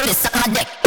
Give me some.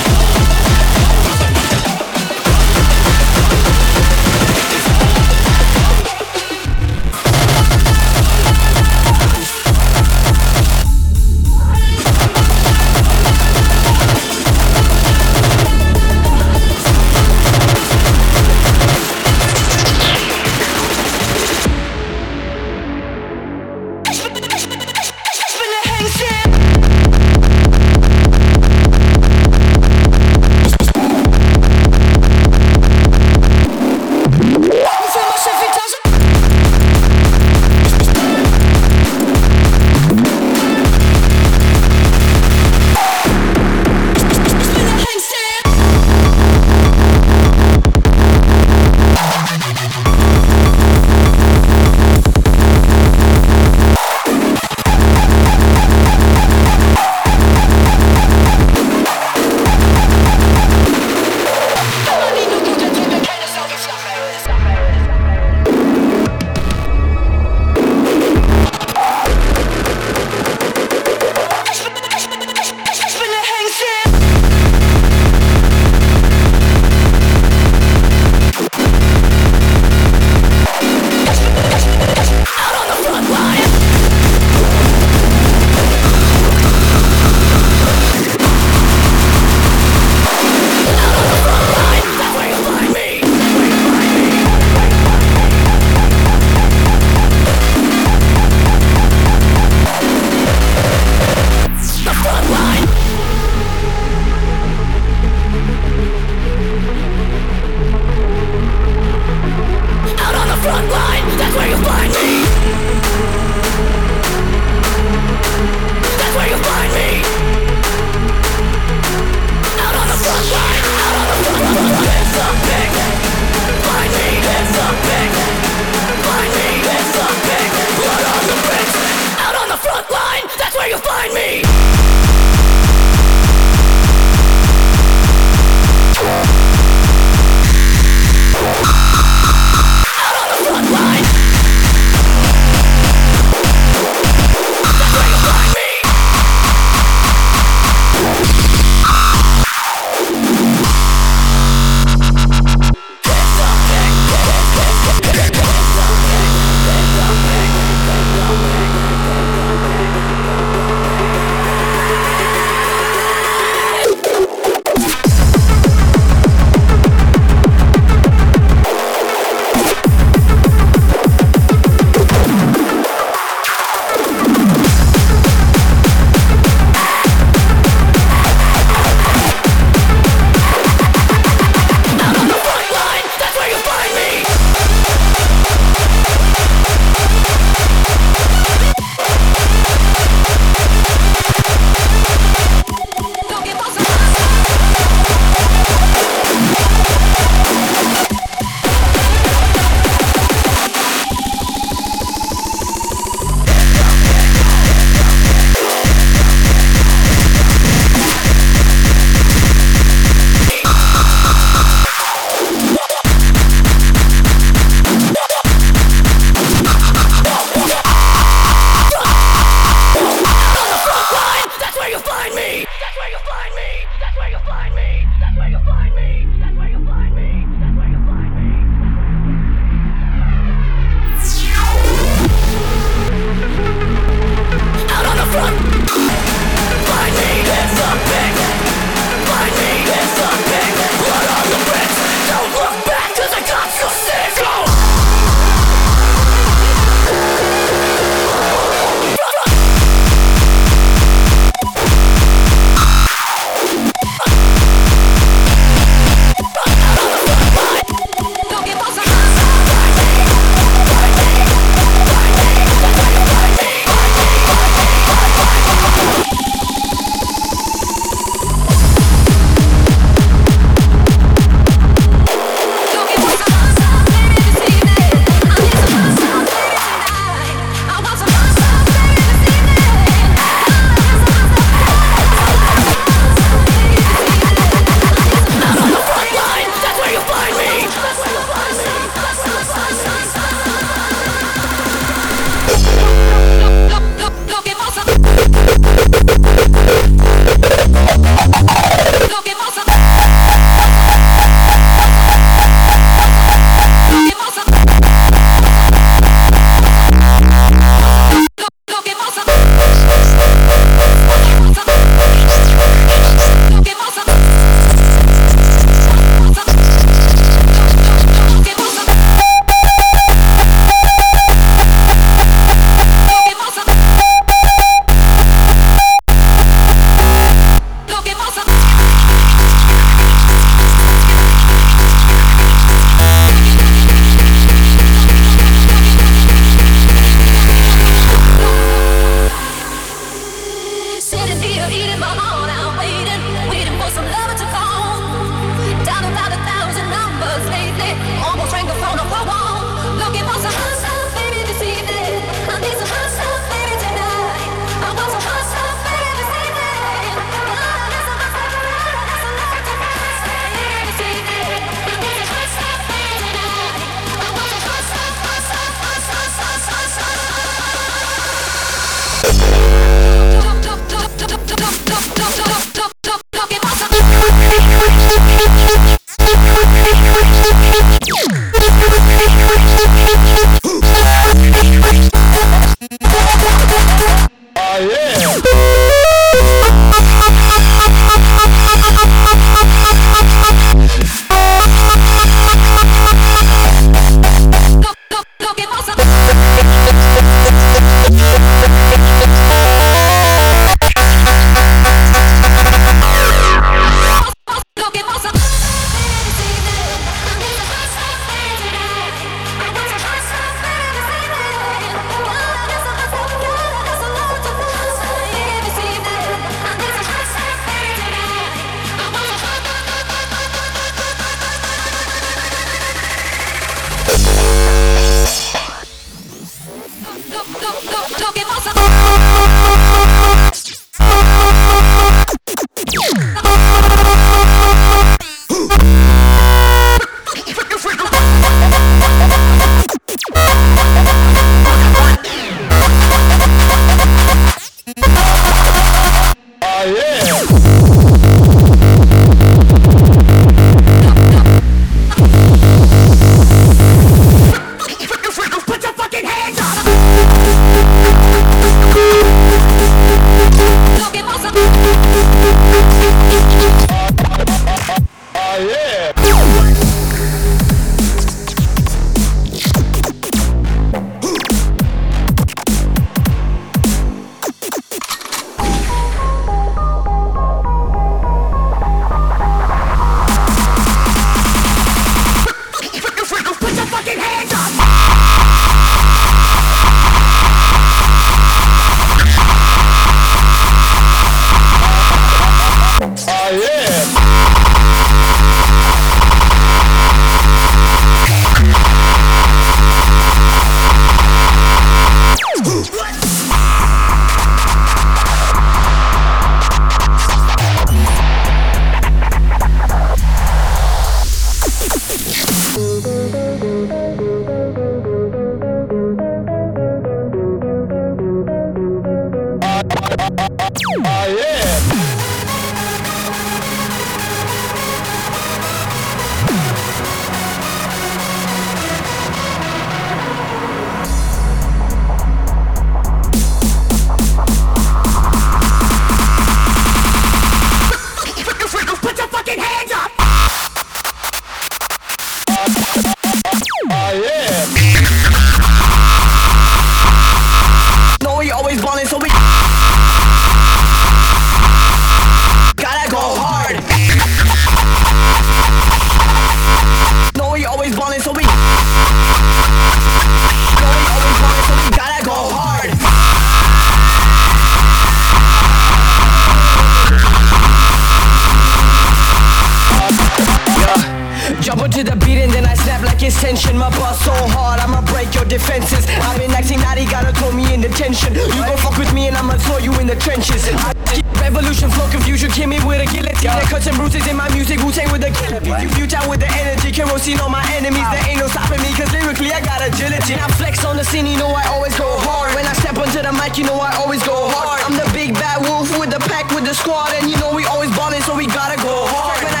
I've been acting naughty, gotta throw me in detention. You gon' fuck with me and I'ma throw you in the trenches. I Revolution, flow, confusion, kill me with a guillotine. There cuts and bruises in my music, Wu-Tang with a killer beat. You future with the energy, kerosene on my enemies. There ain't no stopping me, cause lyrically I got agility. I flex on the scene, you know I always go hard. When I step onto the mic, you know I always go hard. I'm the big bad wolf with the pack, with the squad. And you know we always ballin', so we gotta go hard.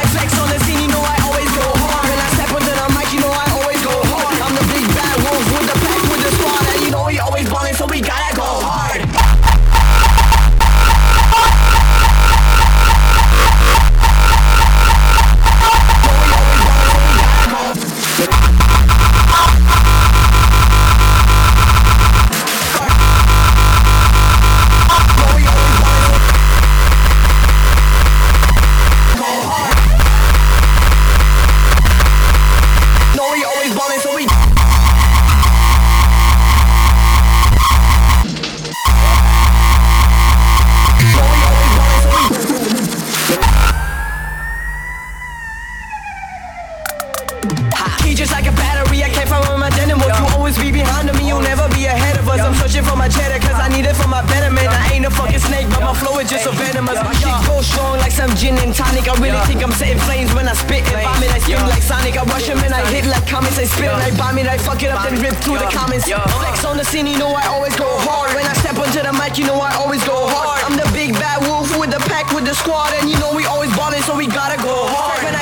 Spit and I bomb it, I fuck it up then rip through the comments. Flex on the scene, you know I always go hard. When I step onto the mic, you know I always go hard. I'm the big bad wolf with the pack, with the squad And you know we always ballin', so we gotta go hard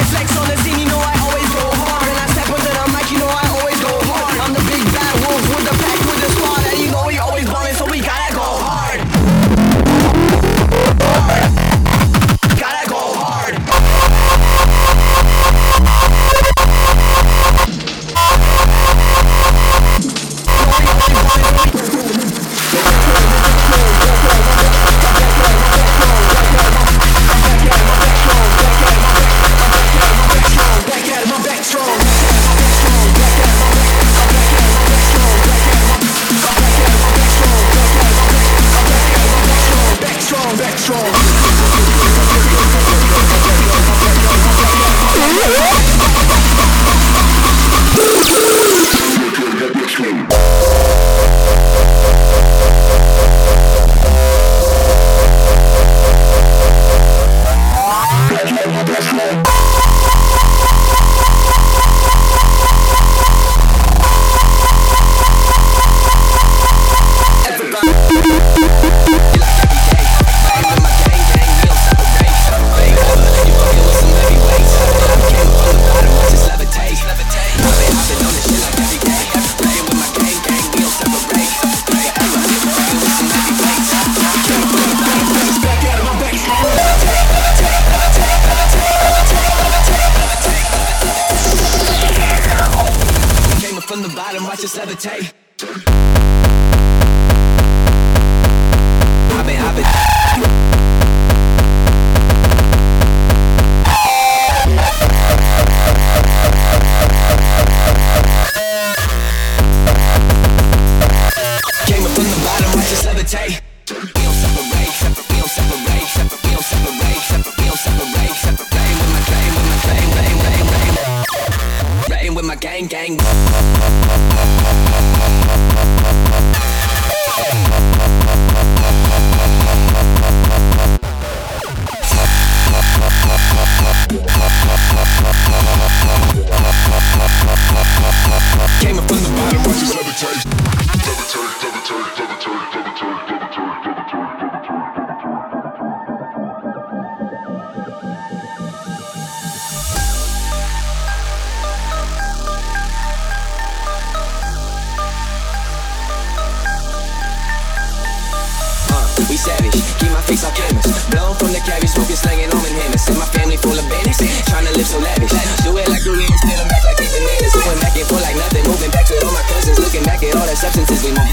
savage. Keep my face like cameras. Blown from the carry, smoking, slanging almond hammers. And my family full of bandits, trying to live so lavish. Do it like Louis and steal back like engineers. Going back and forth like nothing, moving back to all my cousins. Looking back at all the substances we move.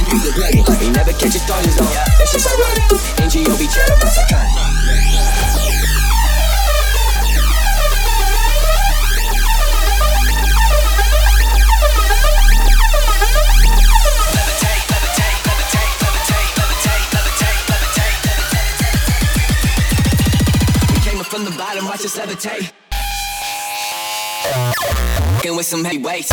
We never catch a thought, it's on. That's just ironic. NGO be chatting about psychotic. from the bottom, watch us levitate. Fucking with some heavyweights.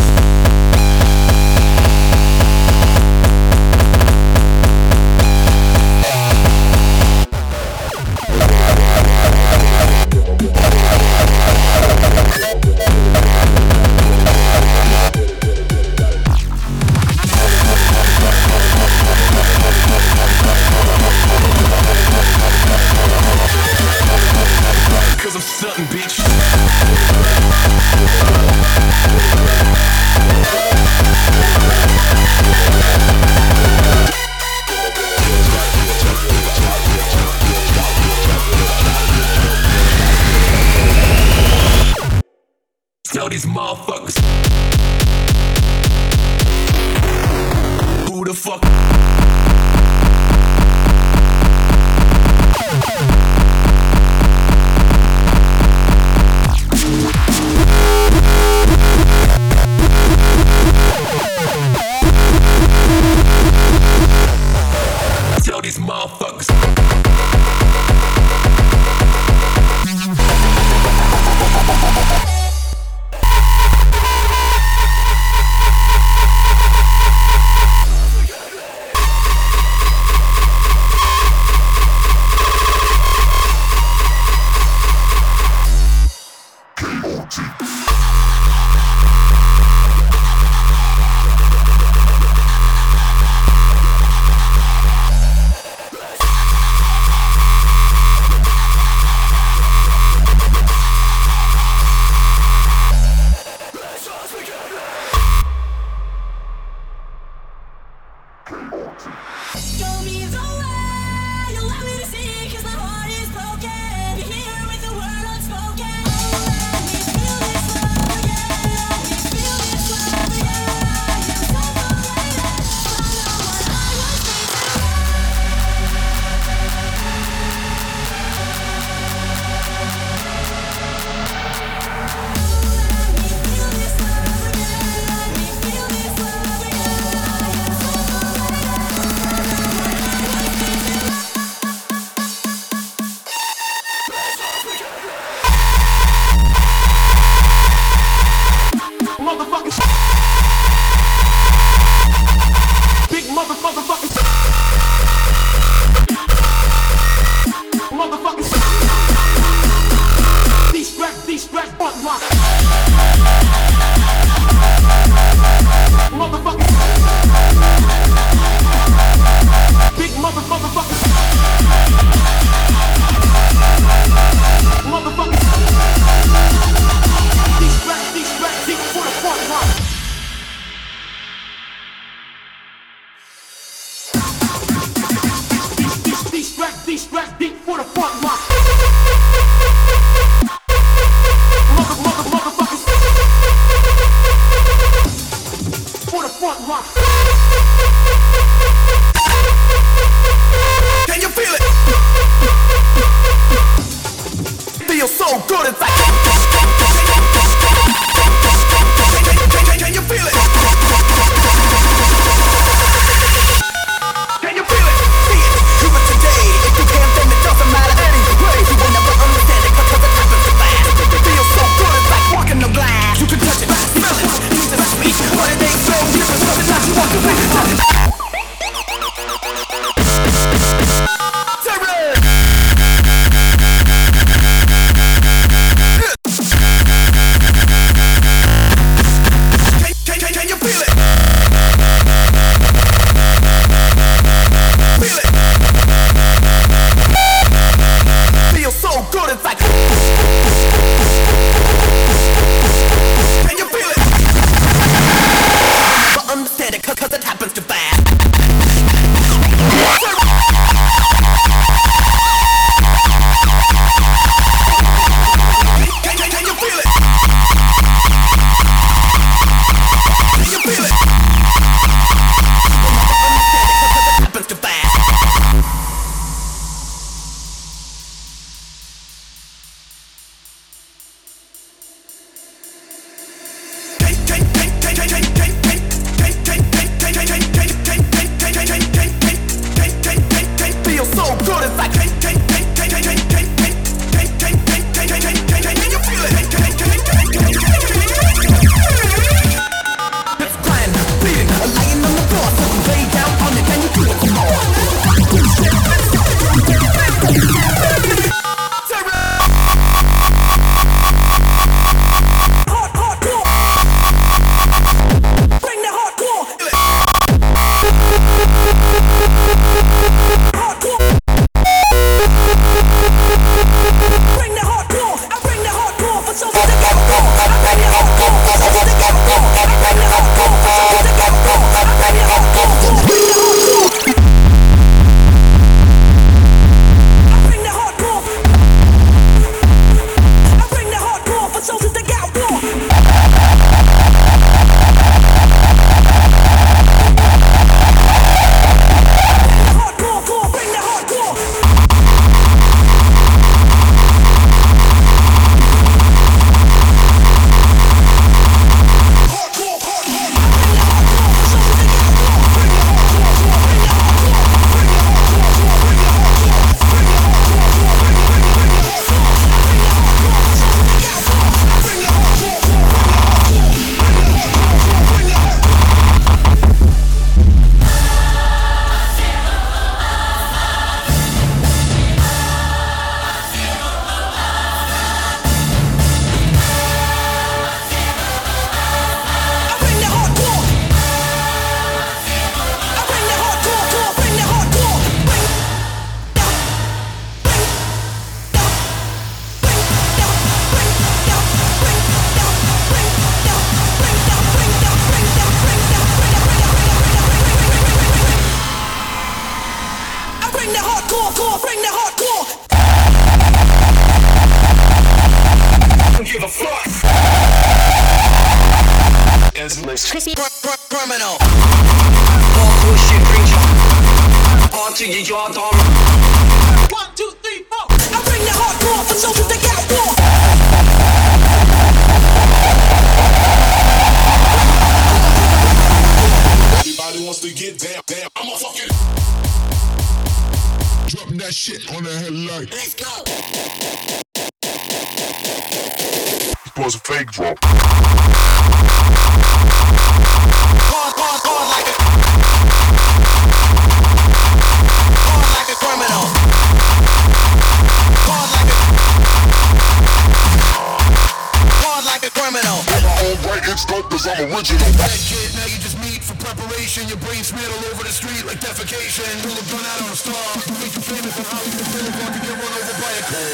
cause I'm original. That kid, now you just meet for preparation. Your brain smeared all over the street like defecation. Pull a gun out on a star. You make you famous in Hollywood. Feel like to get run over by a car.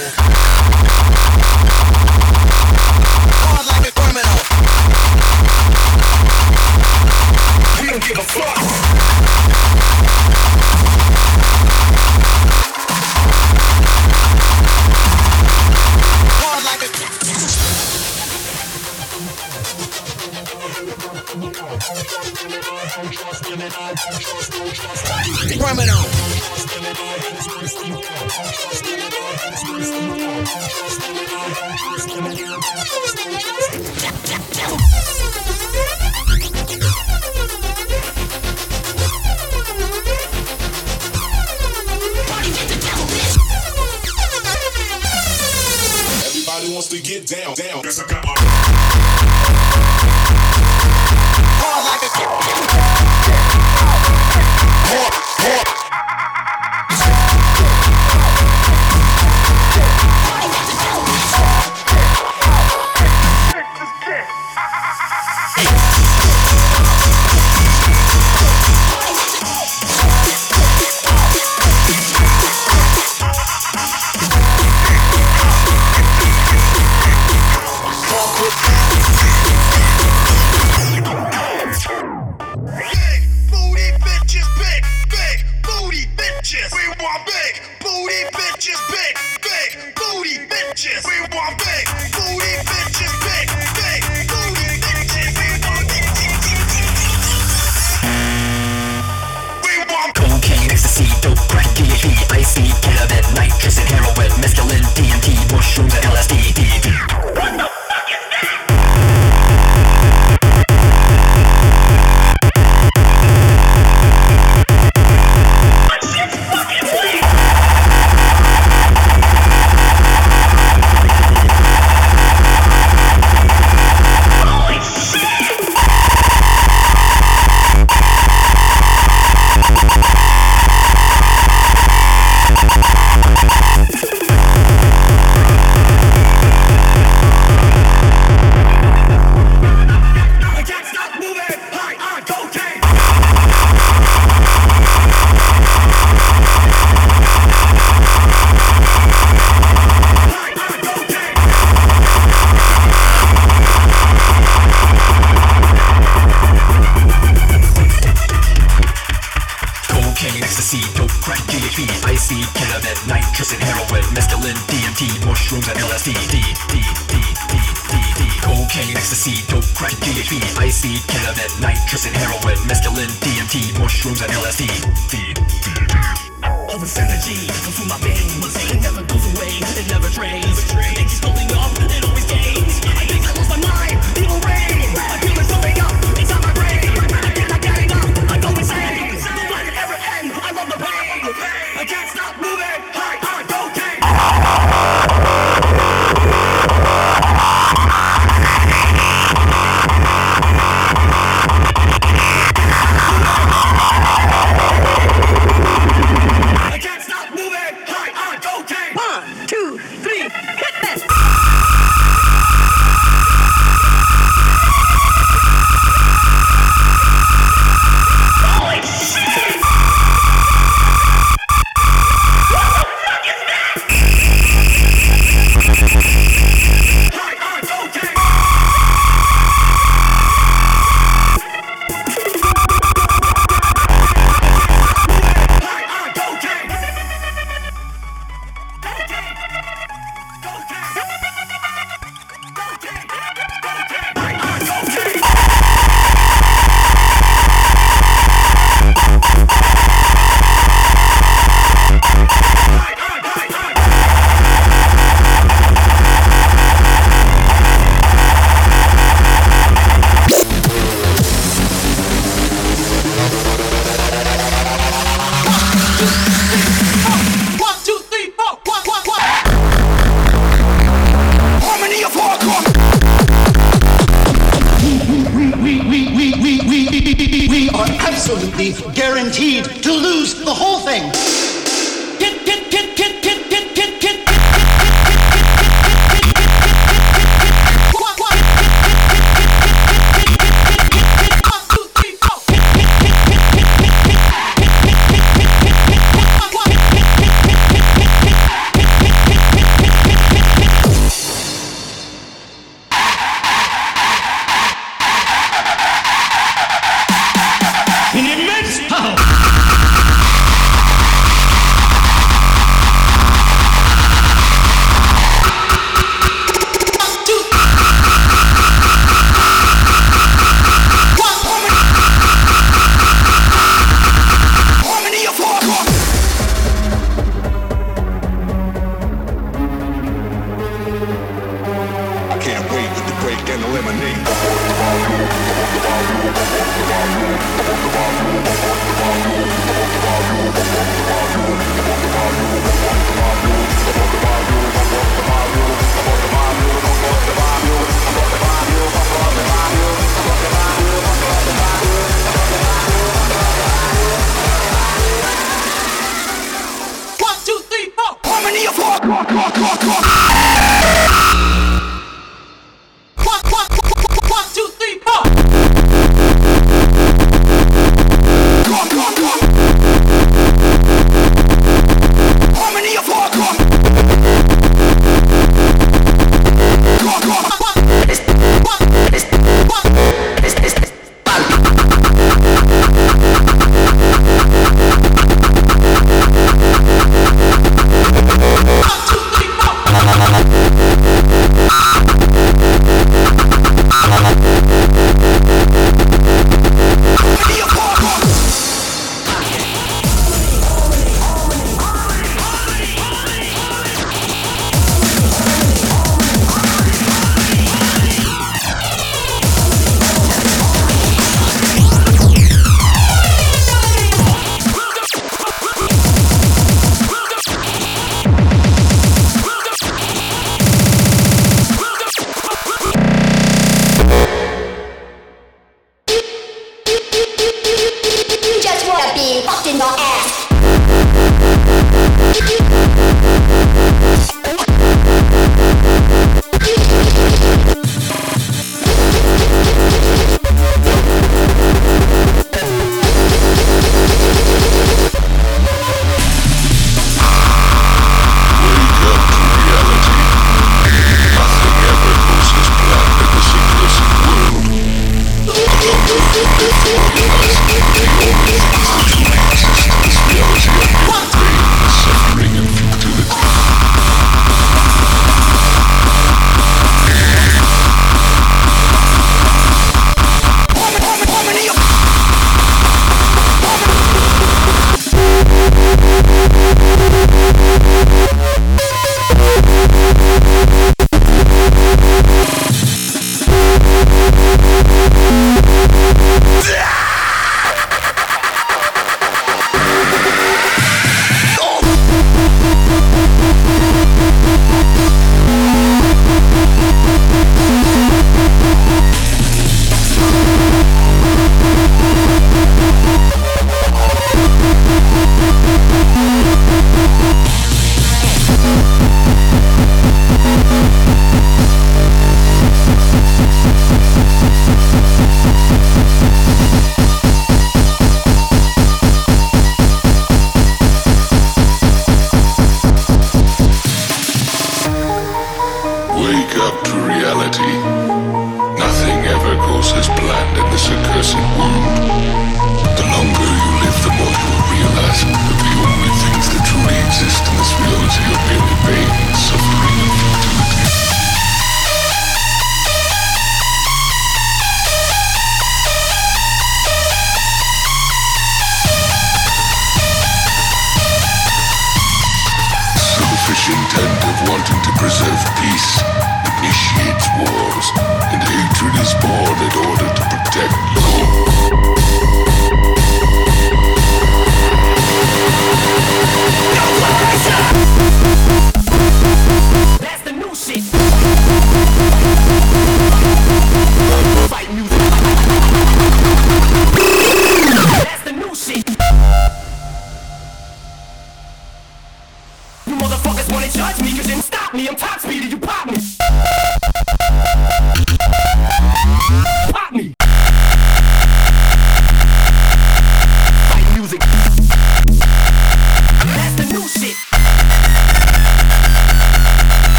Hard like a criminal. He don't give a fuck.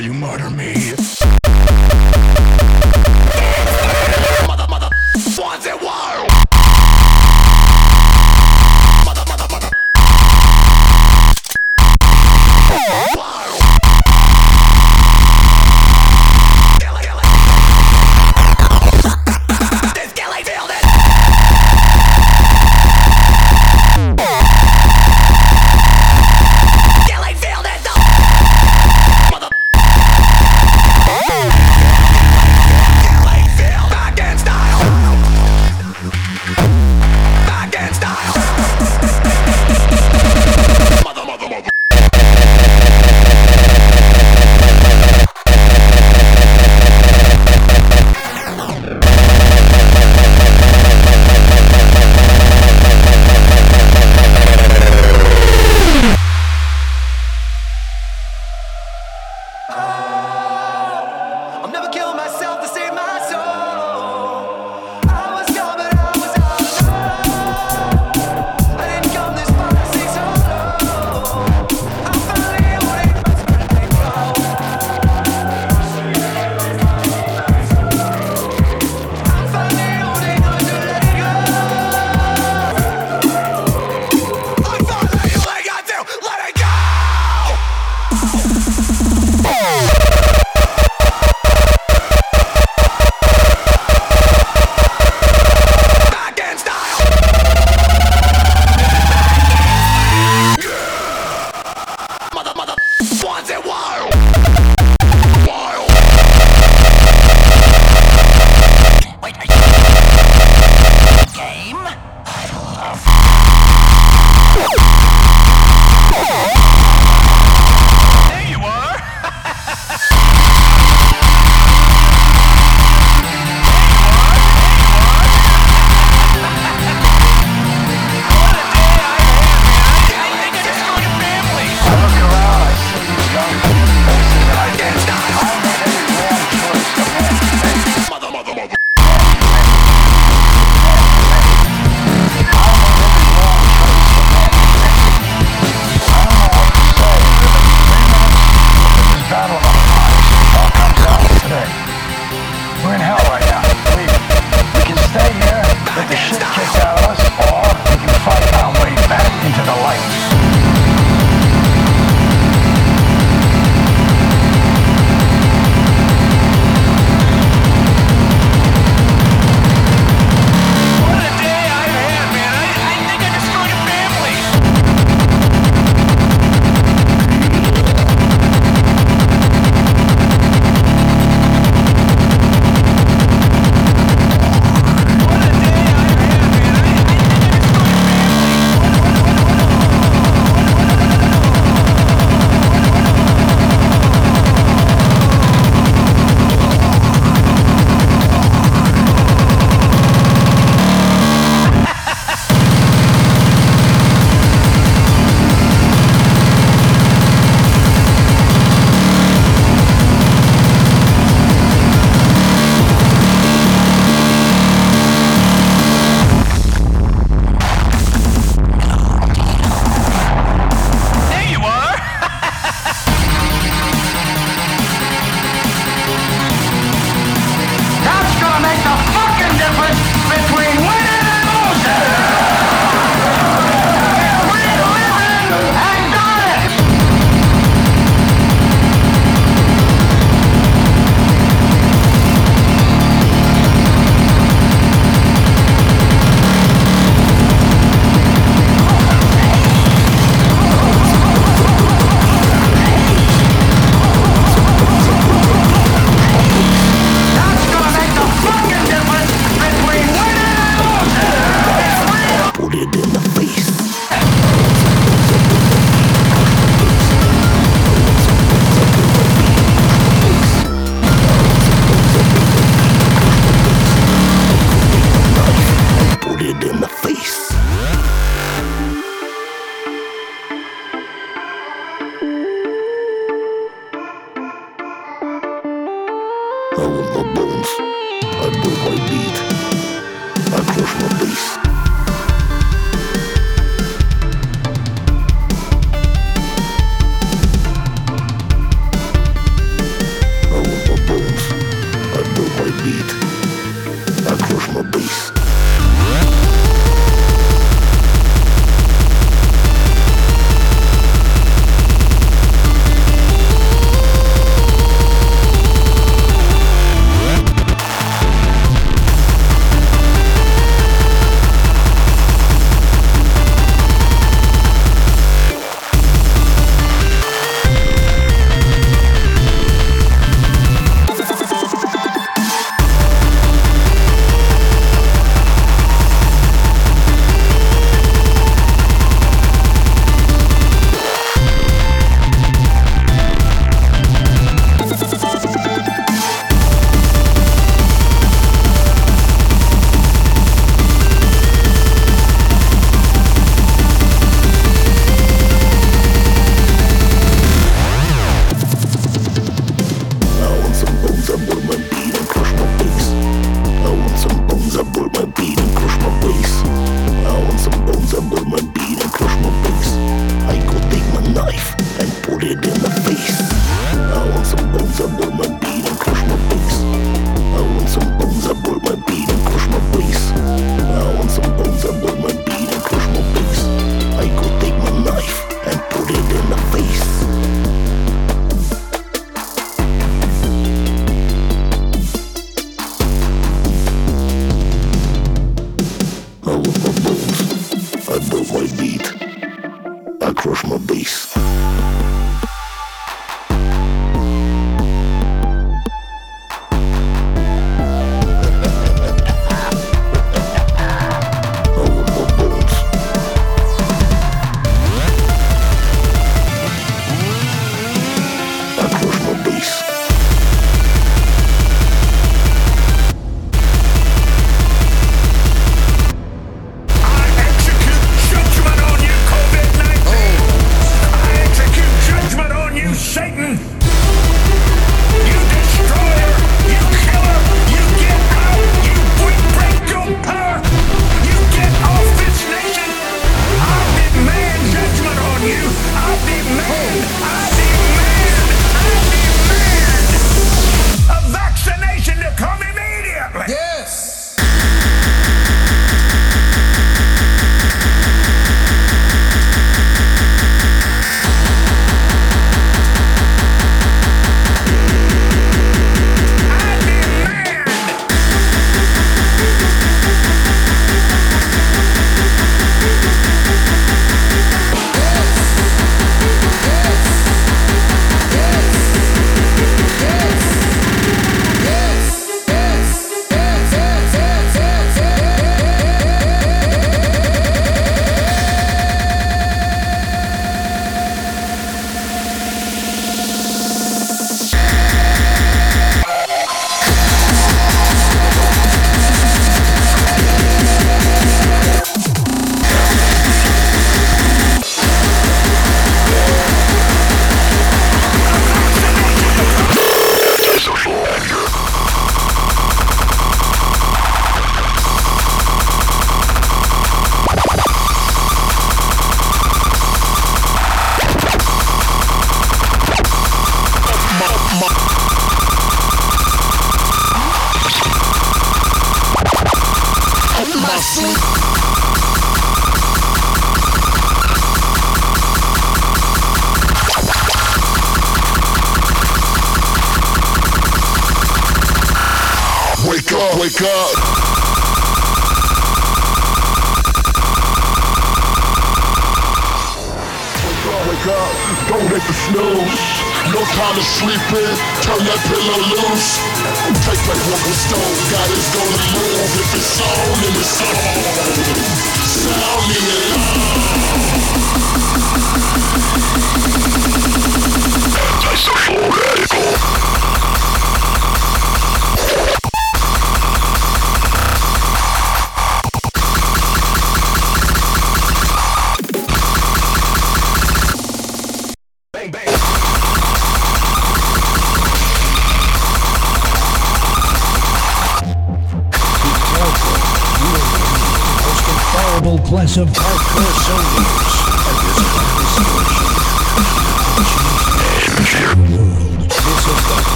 Dare you murder me?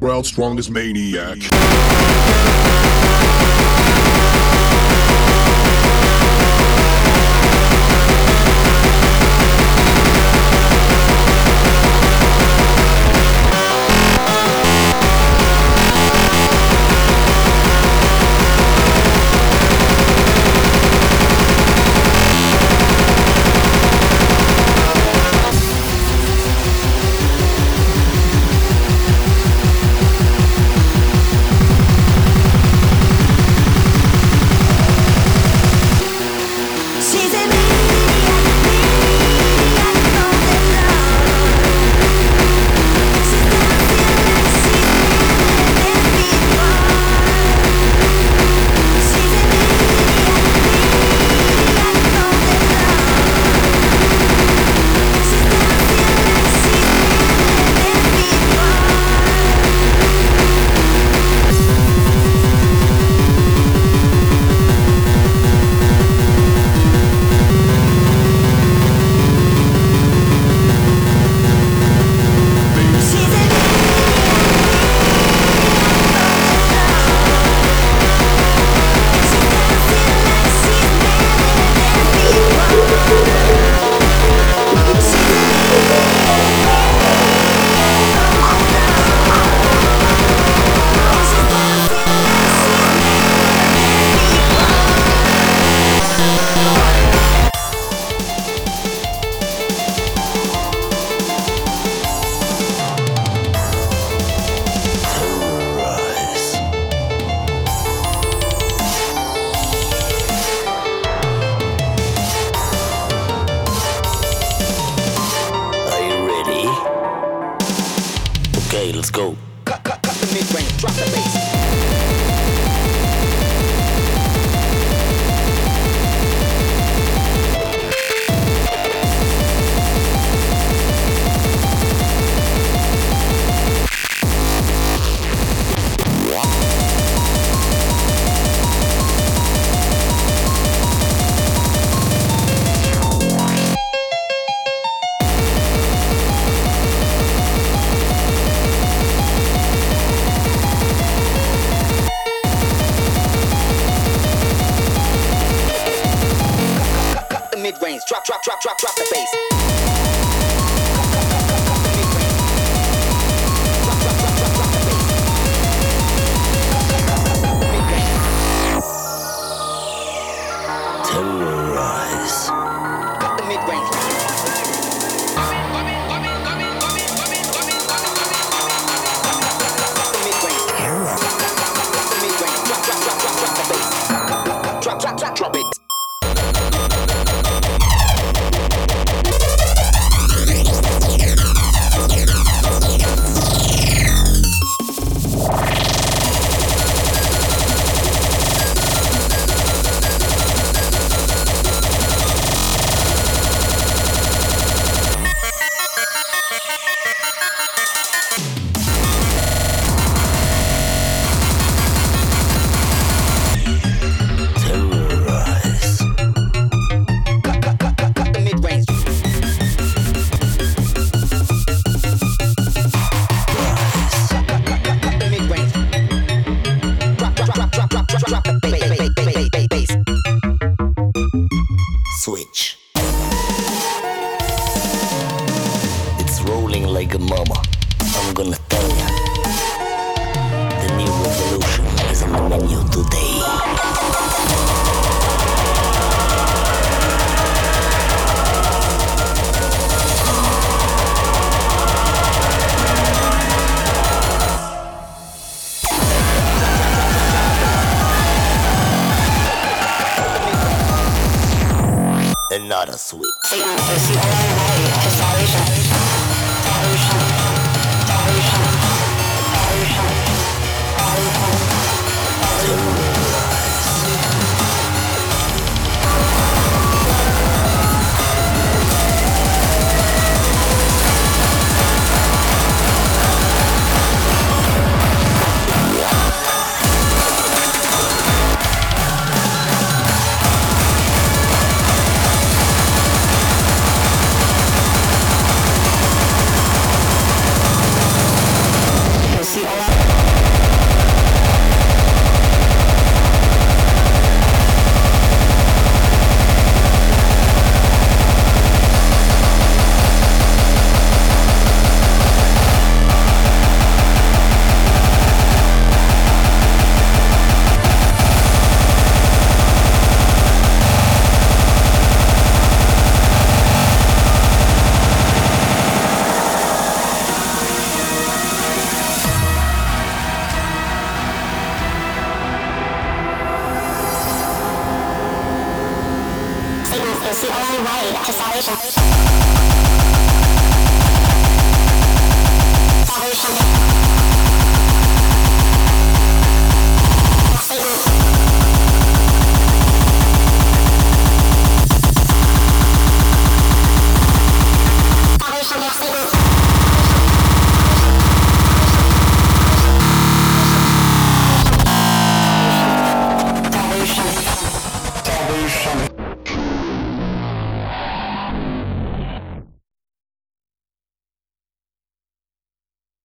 World's strongest maniac.